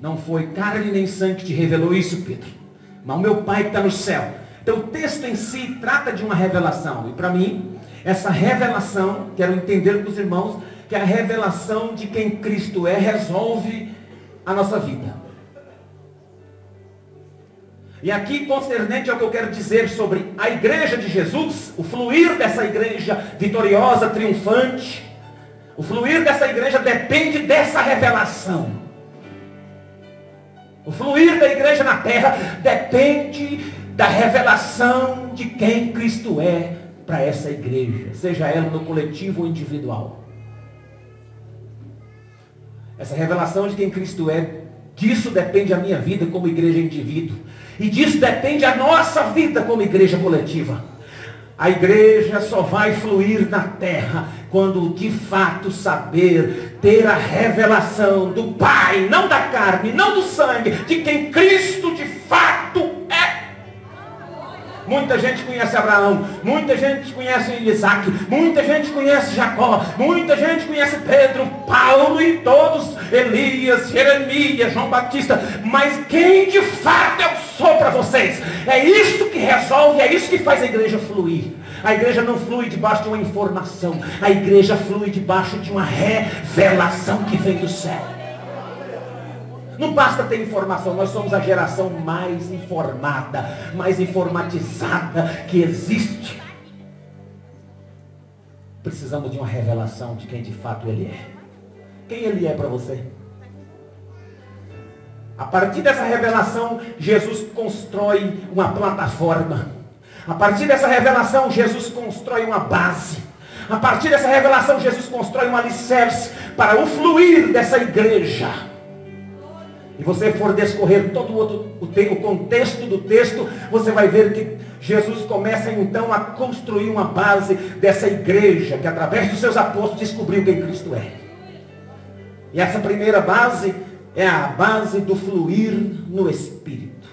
Não foi carne nem sangue que te revelou isso, Pedro. Mas o meu Pai que está no céu. Então o texto em si trata de uma revelação. E para mim, essa revelação, quero entender com os irmãos, que a revelação de quem Cristo é resolve a nossa vida. E aqui, concernente ao que eu quero dizer sobre a igreja de Jesus, o fluir dessa igreja vitoriosa, triunfante, o fluir dessa igreja depende dessa revelação. O fluir da igreja na terra depende da revelação de quem Cristo é para essa igreja, seja ela no coletivo ou individual. Essa revelação de quem Cristo é, disso depende a minha vida como igreja indivíduo. E disso depende a nossa vida como igreja coletiva. A igreja só vai fluir na terra quando de fato saber ter a revelação do Pai, não da carne, não do sangue, de quem Cristo de fato é. Muita gente conhece Abraão, muita gente conhece Isaac, muita gente conhece Jacó, muita gente conhece Pedro, Paulo e todos, Elias, Jeremias, João Batista. Mas quem de fato eu sou para vocês? É isso que resolve, é isso que faz a igreja fluir. A igreja não flui debaixo de uma informação, a igreja flui debaixo de uma revelação que vem do céu. Não basta ter informação, nós somos a geração mais informada, mais informatizada que existe. Precisamos de uma revelação de quem de fato ele é. Quem ele é para você? A partir dessa revelação, Jesus constrói uma plataforma. A partir dessa revelação, Jesus constrói uma base. A partir dessa revelação, Jesus constrói um alicerce para o fluir dessa igreja e você for descorrer todo o, outro, o, contexto do texto, você vai ver que Jesus começa então a construir uma base dessa igreja, que através dos seus apóstolos descobriu quem Cristo é. E essa primeira base é a base do fluir no Espírito.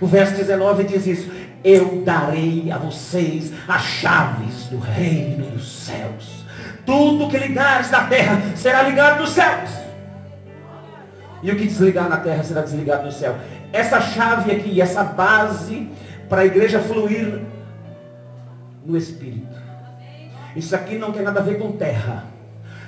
O verso 19 diz isso: Eu darei a vocês as chaves do reino dos céus. Tudo que ligares na terra será ligado nos céus e o que desligar na terra será desligado no céu. Essa chave aqui, essa base para a igreja fluir no Espírito. Isso aqui não tem nada a ver com terra.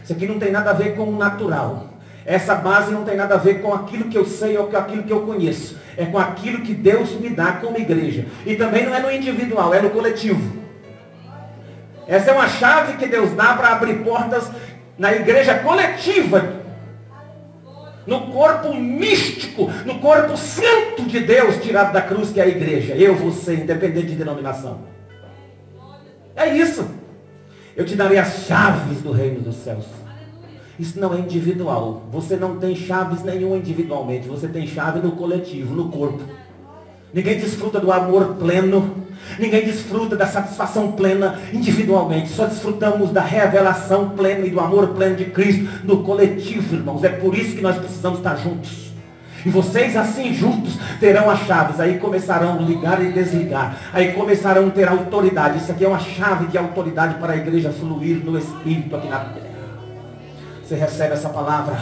Isso aqui não tem nada a ver com o natural. Essa base não tem nada a ver com aquilo que eu sei ou com aquilo que eu conheço. É com aquilo que Deus me dá como igreja. E também não é no individual, é no coletivo. Essa é uma chave que Deus dá para abrir portas na igreja coletiva no corpo místico, no corpo santo de Deus tirado da cruz, que é a igreja. Eu, você, independente de denominação. É isso. Eu te darei as chaves do reino dos céus. Isso não é individual. Você não tem chaves nenhuma individualmente. Você tem chave no coletivo, no corpo. Ninguém desfruta do amor pleno Ninguém desfruta da satisfação plena individualmente. Só desfrutamos da revelação plena e do amor pleno de Cristo no coletivo, irmãos. É por isso que nós precisamos estar juntos. E vocês assim juntos terão as chaves. Aí começarão a ligar e desligar. Aí começarão a ter autoridade. Isso aqui é uma chave de autoridade para a igreja fluir no Espírito aqui na terra. Você recebe essa palavra?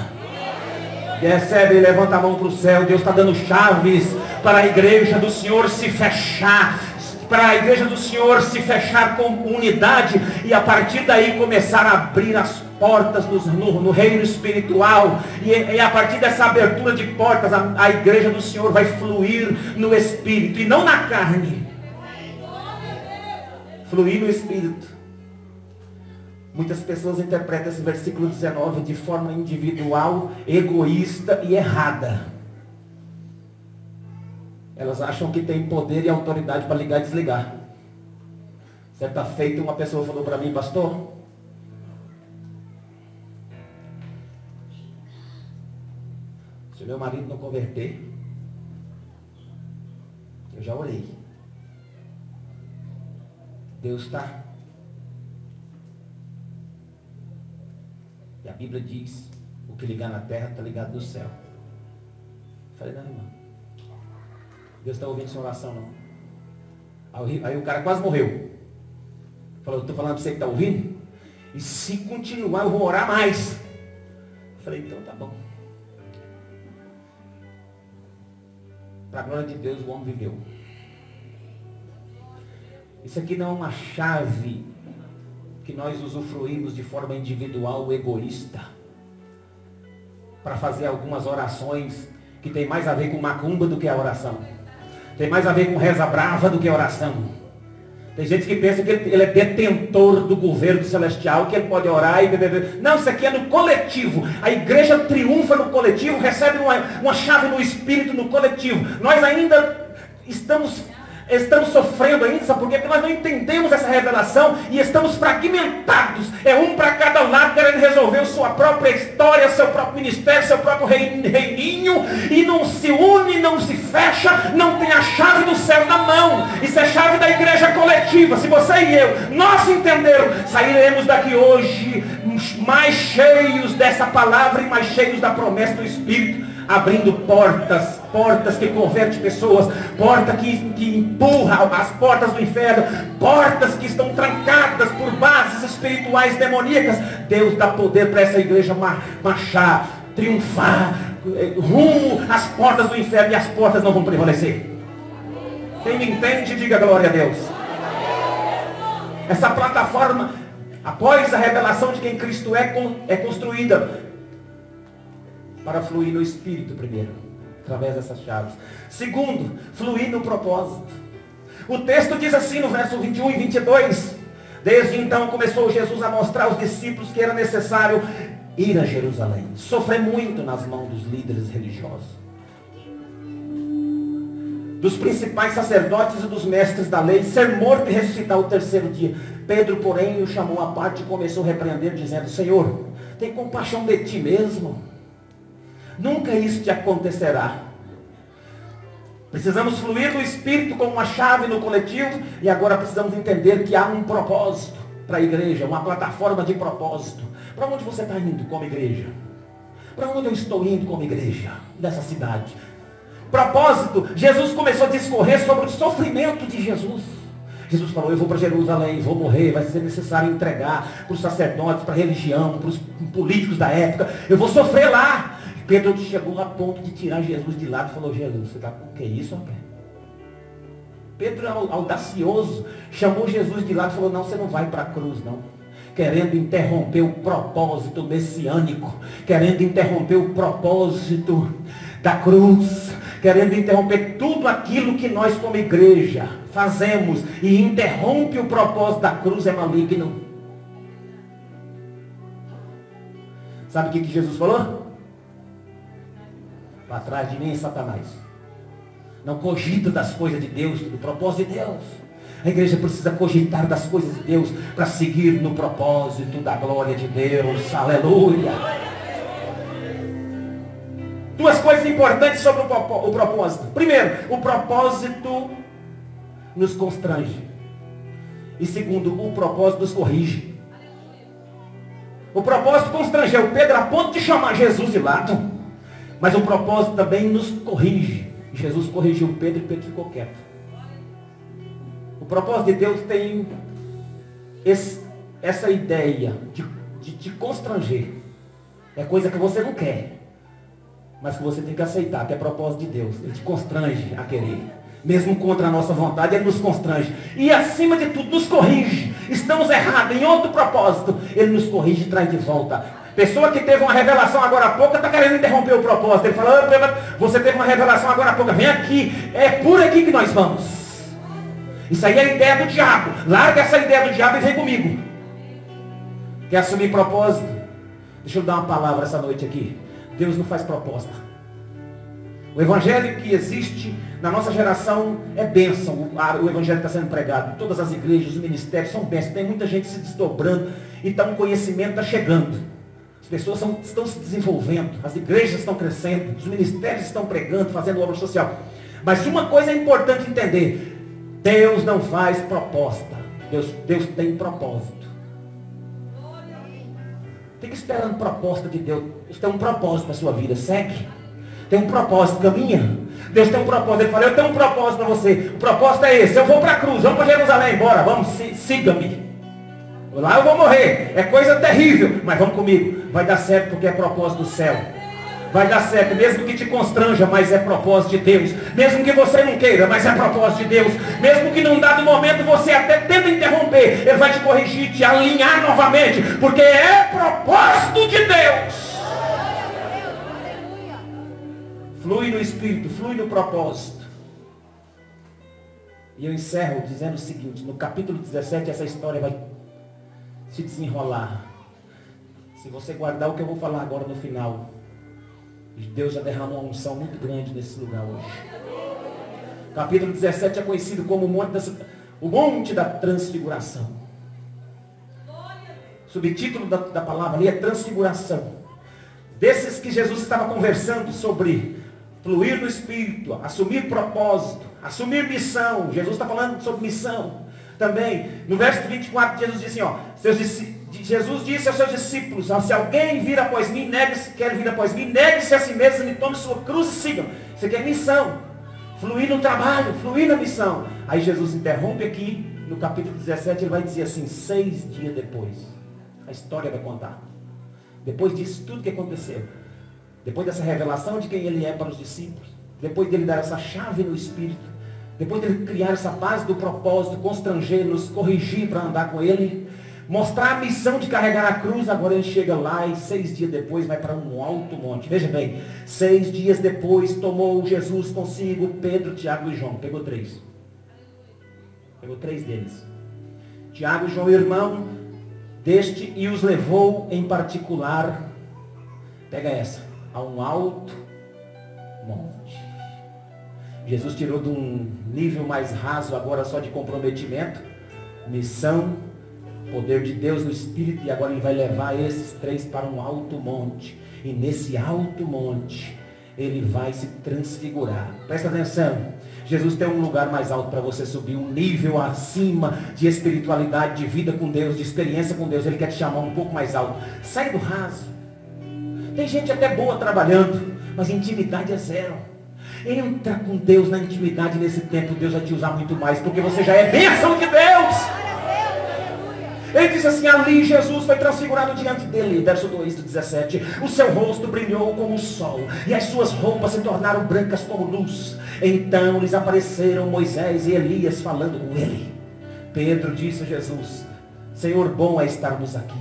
Recebe e levanta a mão para o céu. Deus está dando chaves para a igreja do Senhor se fechar para a igreja do Senhor se fechar com unidade e a partir daí começar a abrir as portas no, no, no reino espiritual. E, e, a partir dessa abertura de portas, a, a igreja do Senhor vai fluir no espírito e não na carne. Fluir no espírito. Muitas pessoas interpretam esse versículo 19 de forma individual, egoísta e errada. Elas acham que tem poder e autoridade para ligar e desligar. Certa feita uma pessoa falou para mim, pastor, se meu marido não converter, eu já orei. Deus está. E a Bíblia diz, o que ligar na terra está ligado no céu. Eu falei, não, irmão. Deus está ouvindo sua oração, não. Aí, aí, o cara quase morreu. Falou, estou falando para você que está ouvindo? E se continuar, eu vou orar mais. Eu falei, então tá bom. para a glória de Deus, o homem viveu. Isso aqui não é uma chave que nós usufruímos de forma individual, egoísta, para fazer algumas orações que tem mais a ver com macumba do que a oração. Tem mais a ver com reza brava do que oração. Tem gente que pensa que ele é detentor do governo celestial, que ele pode orar e beber. Não, isso aqui é no coletivo. A igreja triunfa no coletivo, recebe uma, uma chave no espírito no coletivo. Nós ainda estamos Estamos sofrendo ainda, sabe por quê? Porque nós não entendemos essa revelação e estamos fragmentados. É um para cada lado querendo resolver sua própria história, seu próprio ministério, seu próprio reininho e não se une, não se fecha, não tem a chave do céu na mão. Isso é chave da igreja coletiva. Se você e eu, nós entenderam, sairemos daqui hoje mais cheios dessa palavra e mais cheios da promessa do Espírito abrindo portas, portas que convertem pessoas, porta que, que empurra as portas do inferno, portas que estão trancadas por bases espirituais demoníacas. Deus dá poder para essa igreja marchar, triunfar, eh, rumo às portas do inferno e as portas não vão prevalecer. Quem me entende, diga glória a Deus. Essa plataforma, após a revelação de quem Cristo é, é construída para fluir no Espírito primeiro, através dessas chaves. Segundo, fluir no propósito. O texto diz assim no verso 21 e 22. Desde então começou Jesus a mostrar aos discípulos que era necessário ir a Jerusalém, sofrer muito nas mãos dos líderes religiosos, dos principais sacerdotes e dos mestres da lei, ser morto e ressuscitar o terceiro dia. Pedro, porém, o chamou à parte e começou a repreender, dizendo: Senhor, tem compaixão de ti mesmo Nunca isso te acontecerá. Precisamos fluir no Espírito como uma chave no coletivo e agora precisamos entender que há um propósito para a igreja, uma plataforma de propósito. Para onde você está indo como igreja? Para onde eu estou indo como igreja dessa cidade? Propósito, Jesus começou a discorrer sobre o sofrimento de Jesus. Jesus falou, eu vou para Jerusalém, vou morrer, vai ser necessário entregar para os sacerdotes, para a religião, para os políticos da época. Eu vou sofrer lá. Pedro chegou a ponto de tirar Jesus de lado e falou, Jesus, você está com o que isso, rapaz? Pedro, audacioso, chamou Jesus de lado e falou, não, você não vai para a cruz, não. Querendo interromper o propósito messiânico, querendo interromper o propósito da cruz, querendo interromper tudo aquilo que nós como igreja fazemos e interrompe o propósito da cruz é maligno. Sabe o que, que Jesus falou? Para trás de mim, Satanás. Não cogita das coisas de Deus, do propósito de Deus. A igreja precisa cogitar das coisas de Deus para seguir no propósito da glória de Deus. Aleluia. Duas coisas importantes sobre o propósito. Primeiro, o propósito nos constrange. E segundo, o propósito nos corrige. O propósito constrangeu Pedro a ponto de chamar Jesus de lado. Mas o propósito também nos corrige. Jesus corrigiu Pedro e Pedro ficou quieto. O propósito de Deus tem esse, essa ideia de, de te constranger. É coisa que você não quer. Mas que você tem que aceitar, que é propósito de Deus. Ele te constrange a querer. Mesmo contra a nossa vontade, ele nos constrange. E acima de tudo, nos corrige. Estamos errados em outro propósito. Ele nos corrige e traz de volta Pessoa que teve uma revelação agora há pouco está querendo interromper o propósito. Ele fala, você teve uma revelação agora há pouco, vem aqui. É por aqui que nós vamos. Isso aí é a ideia do diabo. Larga essa ideia do diabo e vem comigo. Quer assumir propósito? Deixa eu dar uma palavra essa noite aqui. Deus não faz proposta. O evangelho que existe na nossa geração é bênção. O evangelho está sendo pregado. Todas as igrejas, os ministérios são bênçãos. Tem muita gente se desdobrando. Então o conhecimento está chegando. As pessoas são, estão se desenvolvendo, as igrejas estão crescendo, os ministérios estão pregando, fazendo obra social. Mas uma coisa é importante entender: Deus não faz proposta. Deus, Deus tem propósito. Fica esperando proposta de Deus. Deus tem um propósito para a sua vida. Segue. Tem um propósito, caminha. Deus tem um propósito. Ele fala, eu tenho um propósito para você. O propósito é esse. Eu vou para a cruz, vamos para Jerusalém, bora, vamos, siga-me. Lá eu vou morrer. É coisa terrível. Mas vamos comigo. Vai dar certo porque é propósito do céu. Vai dar certo, mesmo que te constranja, mas é propósito de Deus. Mesmo que você não queira, mas é propósito de Deus. Mesmo que num dado momento você até tenta interromper, Ele vai te corrigir, te alinhar novamente, porque é propósito de Deus. Flui no Espírito, flui no propósito. E eu encerro dizendo o seguinte, no capítulo 17 essa história vai se desenrolar. Se você guardar o que eu vou falar agora no final, Deus já derramou uma unção muito grande nesse lugar hoje. Capítulo 17 é conhecido como o Monte da, o monte da Transfiguração. Subtítulo da, da palavra ali é Transfiguração. Desses que Jesus estava conversando sobre fluir no Espírito, assumir propósito, assumir missão. Jesus está falando sobre missão. Também, no verso 24, Jesus diz assim, ó, seus discípulos Jesus disse aos seus discípulos, se alguém vir após mim, negue-se, quer vir após mim, negue-se a si mesmo e tome sua cruz e sigam. Isso aqui é missão. Fluir no trabalho, fluir na missão. Aí Jesus interrompe aqui, no capítulo 17, ele vai dizer assim, seis dias depois. A história vai contar. Depois disso, tudo que aconteceu. Depois dessa revelação de quem ele é para os discípulos. Depois dele dar essa chave no Espírito. Depois dele criar essa base do propósito, constranger-nos, corrigir para andar com ele mostrar a missão de carregar a cruz, agora ele chega lá e seis dias depois vai para um alto monte. Veja bem, seis dias depois tomou Jesus consigo Pedro, Tiago e João. Pegou três. Pegou três deles. Tiago e João, irmão deste, e os levou em particular, pega essa, a um alto monte. Jesus tirou de um nível mais raso agora só de comprometimento, missão, poder de Deus no Espírito, e agora ele vai levar esses três para um alto monte. E nesse alto monte, ele vai se transfigurar. Presta atenção. Jesus tem um lugar mais alto para você subir, um nível acima de espiritualidade, de vida com Deus, de experiência com Deus. Ele quer te chamar um pouco mais alto. Sai do raso. Tem gente até boa trabalhando, mas intimidade é zero. Entra com Deus na intimidade nesse tempo, Deus vai te usar muito mais, porque você já é bênção de Deus. Ele diz assim, ali Jesus foi transfigurado diante dele, verso 2 do 17. O seu rosto brilhou como o sol, e as suas roupas se tornaram brancas como luz. Então lhes apareceram Moisés e Elias falando com ele. Pedro disse a Jesus, Senhor, bom é estarmos aqui.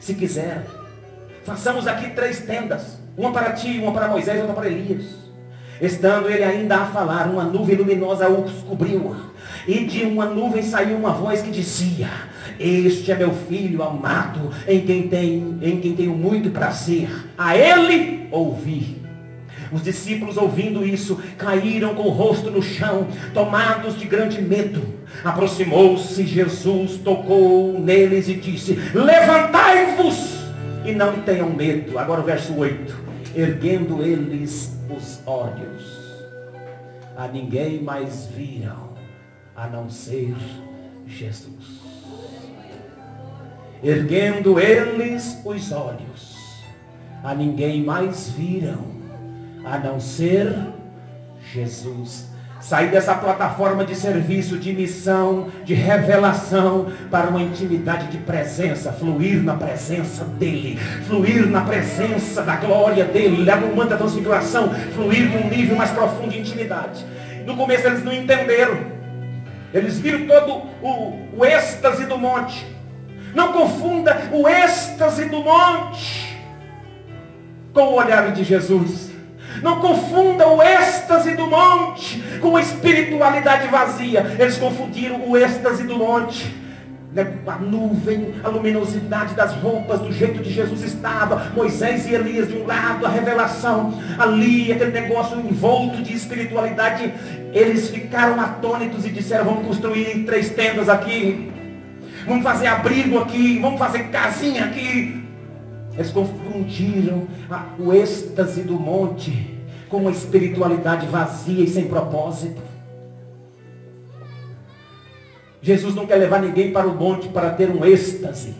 Se quiser, façamos aqui três tendas, uma para ti, uma para Moisés e outra para Elias. Estando ele ainda a falar, uma nuvem luminosa os cobriu. E de uma nuvem saiu uma voz que dizia, este é meu filho amado, em quem, tem, em quem tenho muito prazer. A ele ouvi. Os discípulos, ouvindo isso, caíram com o rosto no chão, tomados de grande medo. Aproximou-se Jesus, tocou neles e disse: Levantai-vos e não tenham medo. Agora o verso 8: Erguendo eles os olhos, a ninguém mais viram, a não ser Jesus erguendo eles os olhos, a ninguém mais viram, a não ser Jesus. Sair dessa plataforma de serviço, de missão, de revelação, para uma intimidade de presença, fluir na presença dEle, fluir na presença da glória dEle, da transfiguração, fluir num nível mais profundo de intimidade. No começo eles não entenderam, eles viram todo o, o êxtase do monte, não confunda o êxtase do monte com o olhar de Jesus. Não confunda o êxtase do monte com a espiritualidade vazia. Eles confundiram o êxtase do monte. Né, a nuvem, a luminosidade das roupas, do jeito que Jesus estava, Moisés e Elias de um lado, a revelação ali, aquele negócio envolto de espiritualidade. Eles ficaram atônitos e disseram: Vamos construir três tendas aqui vamos fazer abrigo aqui, vamos fazer casinha aqui. Eles confundiram o êxtase do monte com uma espiritualidade vazia e sem propósito. Jesus não quer levar ninguém para o monte para ter um êxtase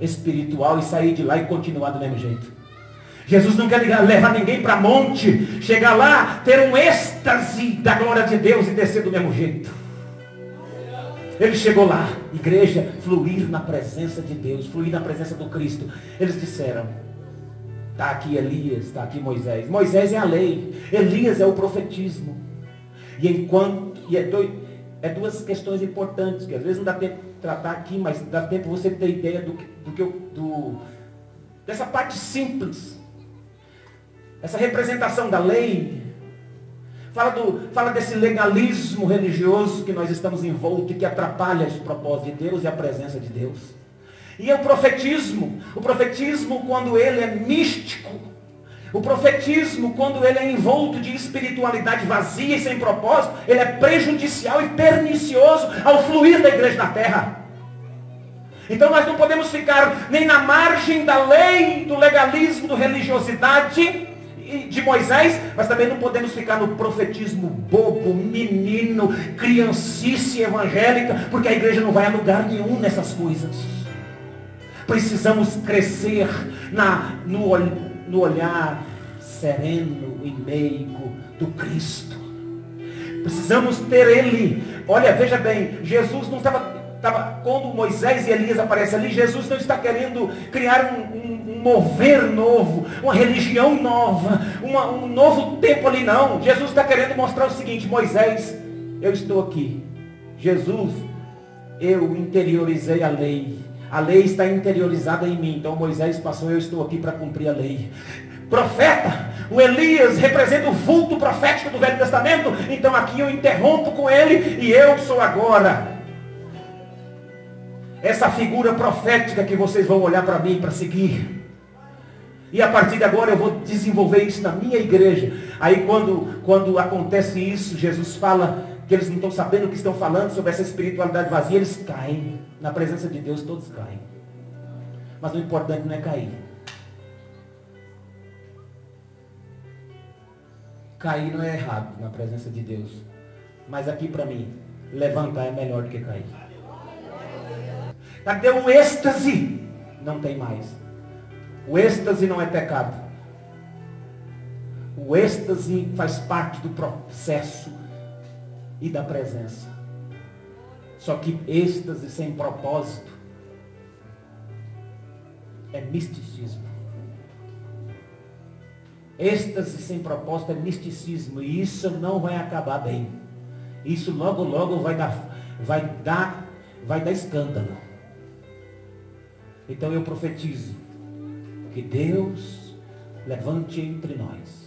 espiritual e sair de lá e continuar do mesmo jeito. Jesus não quer levar ninguém para monte, chegar lá, ter um êxtase da glória de Deus e descer do mesmo jeito. Ele chegou lá, igreja, fluir na presença de Deus, fluir na presença do Cristo. Eles disseram, Está aqui Elias, está aqui Moisés. Moisés é a lei, Elias é o profetismo. E enquanto. E é, dois, é duas questões importantes, que às vezes não dá tempo de tratar aqui, mas dá tempo você ter ideia do, do que eu. Do, dessa parte simples. Essa representação da lei. Fala, do, fala desse legalismo religioso que nós estamos envoltos e que atrapalha os propósitos de Deus e a presença de Deus. E é o profetismo. O profetismo, quando ele é místico, o profetismo, quando ele é envolto de espiritualidade vazia e sem propósito, ele é prejudicial e pernicioso ao fluir da igreja na terra. Então nós não podemos ficar nem na margem da lei, do legalismo, do religiosidade de Moisés, mas também não podemos ficar no profetismo bobo, menino, criancice evangélica, porque a igreja não vai a lugar nenhum nessas coisas. Precisamos crescer na, no, no olhar sereno e meigo do Cristo. Precisamos ter Ele. Olha, veja bem, Jesus não estava, estava quando Moisés e Elias aparecem ali, Jesus não está querendo criar um, um, um mover novo, uma religião nova, uma, um novo tempo ali, não. Jesus está querendo mostrar o seguinte, Moisés, eu estou aqui. Jesus, eu interiorizei a lei. A lei está interiorizada em mim. Então Moisés passou, eu estou aqui para cumprir a lei. Profeta, o Elias representa o vulto profético do Velho Testamento. Então aqui eu interrompo com ele e eu sou agora essa figura profética que vocês vão olhar para mim para seguir. E a partir de agora eu vou desenvolver isso na minha igreja. Aí quando, quando acontece isso, Jesus fala que eles não estão sabendo o que estão falando sobre essa espiritualidade vazia, eles caem. Na presença de Deus todos caem. Mas o importante não é cair. Cair não é errado na presença de Deus. Mas aqui para mim, levantar é melhor do que cair. Cadê o êxtase? Não tem mais. O êxtase não é pecado. O êxtase faz parte do processo e da presença. Só que êxtase sem propósito é misticismo. Êxtase sem propósito é misticismo. E isso não vai acabar bem. Isso logo, logo vai dar, vai dar, vai dar escândalo. Então eu profetizo que Deus levante entre nós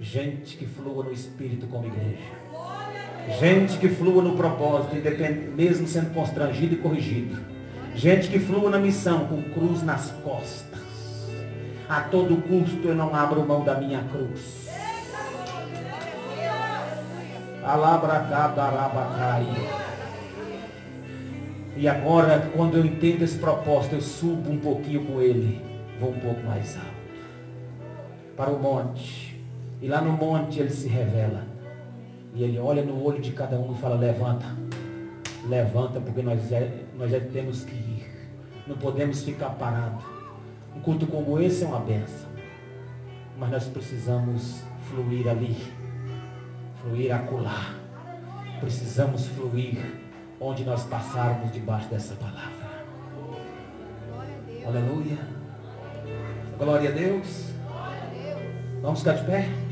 gente que flua no Espírito como igreja Gente que flua no propósito, mesmo sendo constrangido e corrigido. Gente que flua na missão com cruz nas costas. A todo custo eu não abro mão da minha cruz. Alabracadarabatai. E agora, quando eu entendo esse propósito, eu subo um pouquinho com ele. Vou um pouco mais alto. Para o monte. E lá no monte ele se revela. E ele olha no olho de cada um e fala, levanta. Levanta, porque nós já, nós já temos que ir. Não podemos ficar parados. Um culto como esse é uma benção. Mas nós precisamos fluir ali. Fluir acolá. Precisamos fluir onde nós passarmos debaixo dessa palavra. Aleluia. Glória a Deus. Vamos ficar de pé?